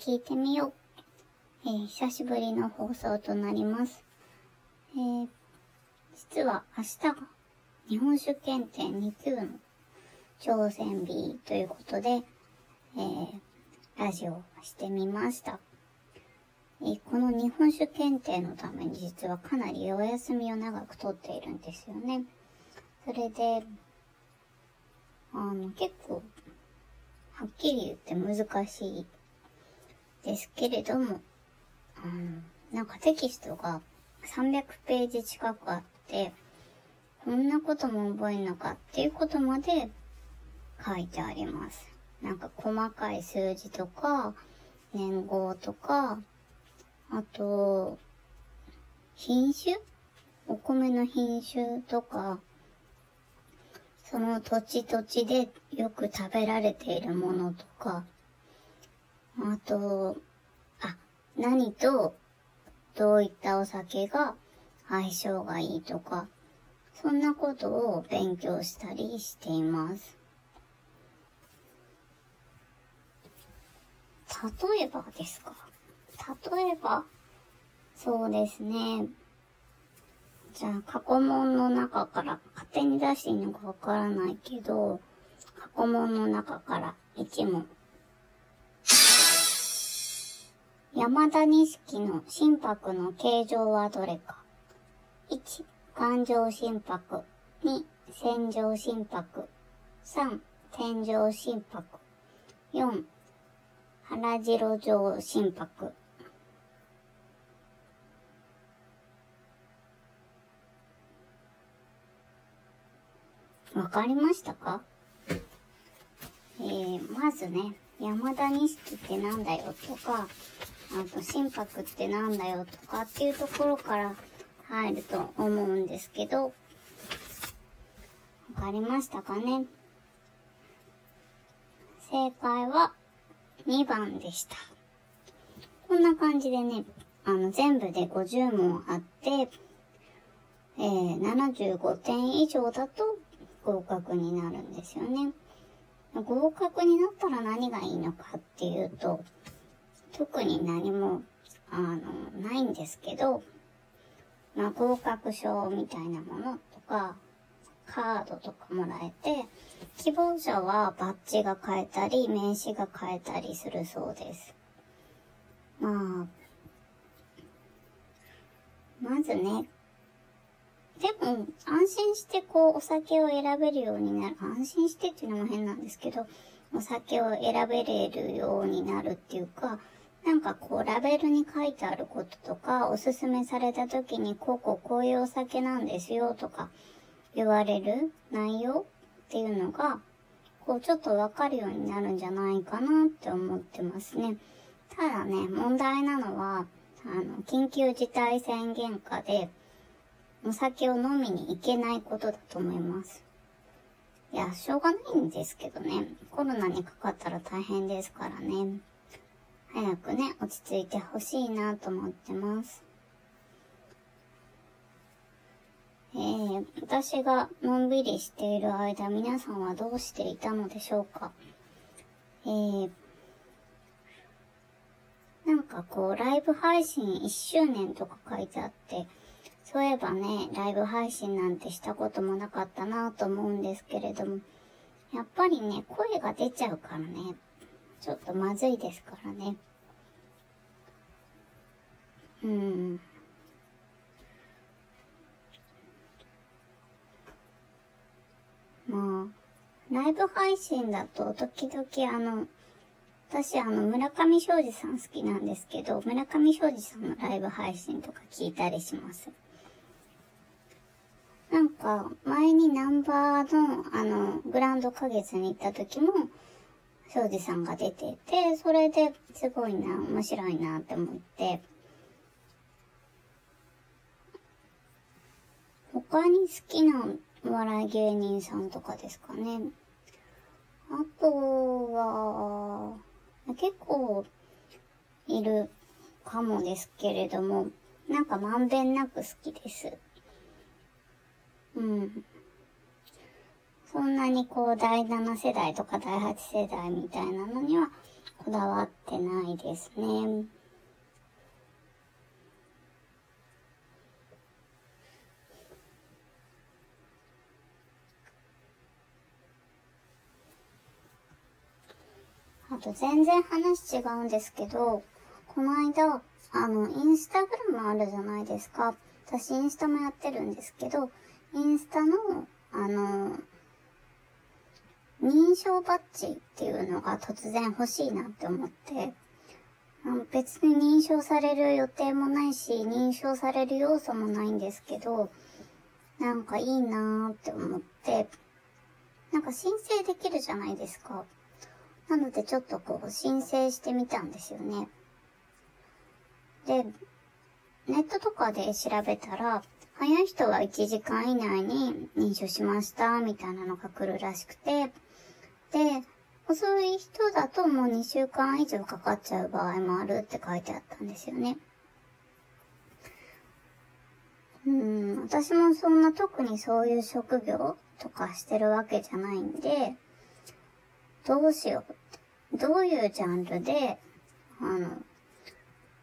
聞いてみよう。えー、久しぶりの放送となります。えー、実は明日が日本酒検定2級の挑戦日ということで、えー、ラジオをしてみました。えー、この日本酒検定のために実はかなりお休みを長くとっているんですよね。それで、あの、結構、はっきり言って難しいですけれども、あの、なんかテキストが300ページ近くあって、こんなことも覚えんのかっていうことまで書いてあります。なんか細かい数字とか、年号とか、あと、品種？お米の品種とか、その土地土地でよく食べられているものとか、あと、あ、何とどういったお酒が相性がいいとか、そんなことを勉強したりしています。例えばですか？例えば、そうですね。じゃあ、過去問の中から、勝手に出していいのかわからないけど、過去問の中から1問。山田錦の心拍の形状はどれか。1、環状心拍。2、線状心拍。3、天上心拍。4、腹白状心拍。わかりましたか？えー、まずね、山田錦ってなんだよとか、あと心拍ってなんだよとかっていうところから入ると思うんですけど、わかりましたかね？正解は2番でした。こんな感じでね、あの、全部で50問あって、えー、75点以上だと合格になるんですよね。合格になったら何がいいのかっていうと、特に何も、あの、ないんですけど、まあ、合格証みたいなものとか、カードとかもらえて、希望者はバッジが買えたり、名刺が買えたりするそうです。まあ、まずね、でも、安心してこう、お酒を選べるようになる。安心してっていうのも変なんですけど、お酒を選べれるようになるっていうか、なんかこう、ラベルに書いてあることとか、おすすめされた時に、こうこうこういうお酒なんですよとか、言われる内容っていうのが、こう、ちょっとわかるようになるんじゃないかなって思ってますね。ただね、問題なのは、あの、緊急事態宣言下で、お酒を飲みに行けないことだと思います。いや、しょうがないんですけどね。コロナにかかったら大変ですからね。早くね、落ち着いてほしいなと思ってます。えー、私がのんびりしている間、皆さんはどうしていたのでしょうか？えー、なんかこう、ライブ配信1周年とか書いてあって、そういえばね、ライブ配信なんてしたこともなかったなと思うんですけれども、やっぱりね、声が出ちゃうからね、ちょっとまずいですからね。うん。まあ、ライブ配信だと時々あの、私あの、村上昌司さん好きなんですけど、村上昌司さんのライブ配信とか聞いたりします。なんか、前にナンバーの、あの、グランド花月に行った時も、庄司さんが出てて、それですごいな、面白いなって思って、他に好きな笑い芸人さんとかですかね。あとは、結構いるかもですけれども、なんかまんべんなく好きです。うん。そんなにこう第7世代とか第8世代みたいなのにはこだわってないですね。あと全然話違うんですけど、この間、あの、インスタグラムあるじゃないですか。私インスタもやってるんですけど、インスタの、あの、認証バッジっていうのが突然欲しいなって思って、別に認証される予定もないし、認証される要素もないんですけど、なんかいいなーって思って、なんか申請できるじゃないですか。なのでちょっとこう申請してみたんですよね。で、ネットとかで調べたら、早い人は1時間以内に認証しましたみたいなのが来るらしくて、で、遅い人だともう2週間以上かかっちゃう場合もあるって書いてあったんですよね。うん、私もそんな特にそういう職業とかしてるわけじゃないんで、どうしようって。どういうジャンルで、あの、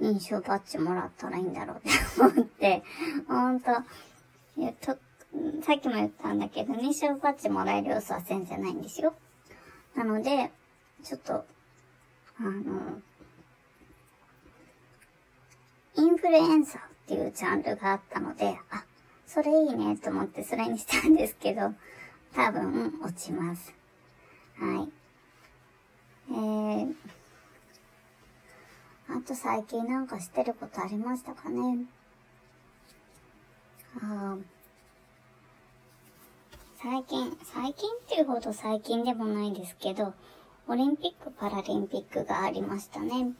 認証バッジもらったらいいんだろうって思って、ほんと、いやと、さっきも言ったんだけど、認証バッジもらえる要素は全然ないんですよ。なので、ちょっと、あの、インフルエンサーっていうジャンルがあったので、あ、それいいねと思ってそれにしたんですけど、多分落ちます。はい。えー、あと最近なんかしてることありましたかね？あ最近、最近っていうほど最近でもないですけど、オリンピック・パラリンピックがありましたね。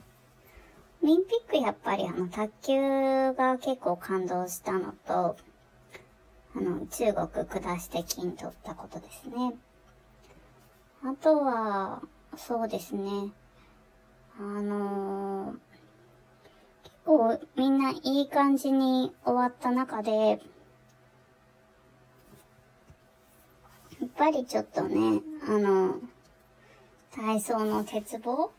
オリンピックやっぱりあの卓球が結構感動したのと、あの中国下して金取ったことですね。あとは、そうですね。あのー、結構みんないい感じに終わった中で、やっぱりちょっとね、あの、体操の鉄棒？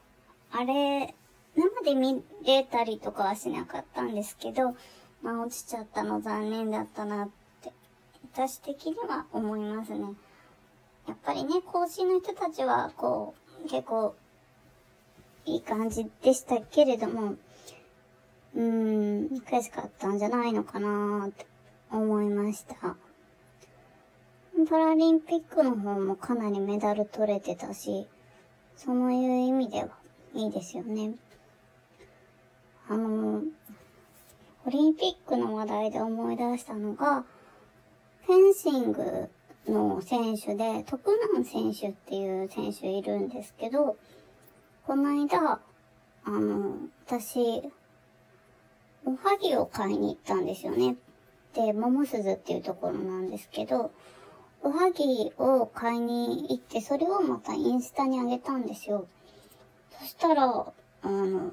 あれ、生で見れたりとかはしなかったんですけど、まあ落ちちゃったの残念だったなって、私的には思いますね。やっぱりね、講師の人たちは、こう、結構、いい感じでしたけれども、うーん、悔しかったんじゃないのかなって思いました。パラリンピックの方もかなりメダル取れてたし、そういう意味ではいいですよね。あの、オリンピックの話題で思い出したのが、フェンシングの選手で、徳南選手っていう選手いるんですけど、この間、あの、私、おはぎを買いに行ったんですよね。で、桃鈴っていうところなんですけど、おはぎを買いに行って、それをまたインスタにあげたんですよ。そしたら、あの、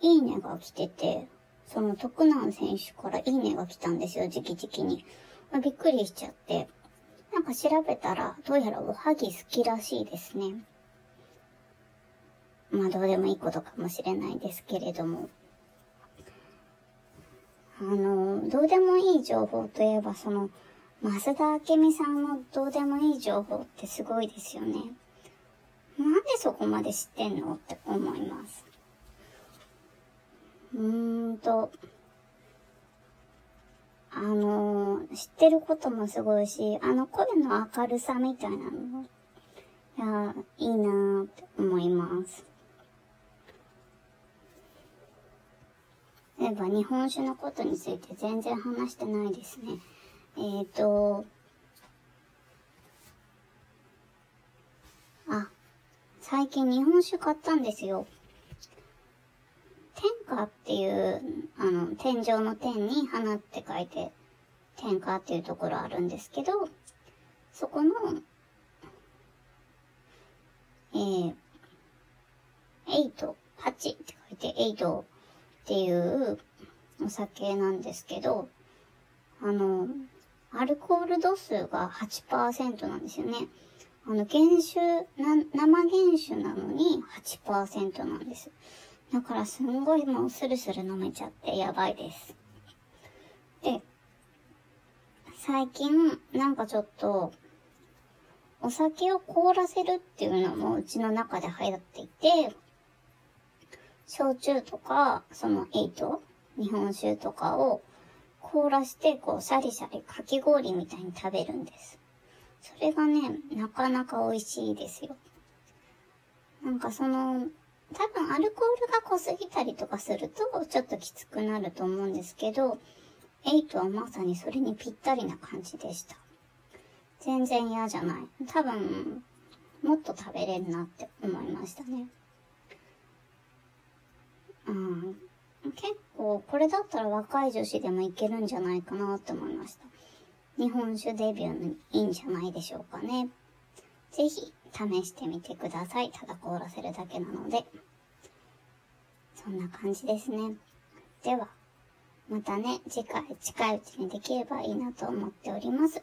いいねが来てて、その徳南選手からいいねが来たんですよ、直々に。びっくりしちゃって。なんか調べたら、どうやらおはぎ好きらしいですね。まあどうでもいいことかもしれないですけれども。あの、どうでもいい情報といえば、その、増田明美さんのどうでもいい情報ってすごいですよね。なんでそこまで知ってんのって思います。うーんと、あのー、知ってることもすごいし、あの声の明るさみたいなの、いや、いいなーって思います。例えば日本酒のことについて全然話してないですね。えっ、ー、と、あ、最近日本酒買ったんですよ。天下っていう、あの、天井の天に花って書いて、天下っていうところあるんですけど、そこの、えー、エイト、8って書いて、エイトっていうお酒なんですけど、あの、アルコール度数が8%なんですよね。あの、原酒、な、生原酒なのに8%なんです。だからすんごいもうスルスル飲めちゃってやばいです。で、最近なんかちょっと、お酒を凍らせるっていうのもうちの中で流行っていて、焼酎とか、そのエイト、日本酒とかを凍らして、こう、シャリシャリかき氷みたいに食べるんです。それがね、なかなか美味しいですよ。なんかその、多分アルコールが濃すぎたりとかすると、ちょっときつくなると思うんですけど、エイトはまさにそれにぴったりな感じでした。全然嫌じゃない。多分、もっと食べれるなって思いましたね。うん。結構、これだったら若い女子でもいけるんじゃないかなって思いました。日本酒デビューにいいんじゃないでしょうかね。ぜひ、試してみてください。ただ凍らせるだけなので。そんな感じですね。では、またね、次回近いうちにできればいいなと思っております。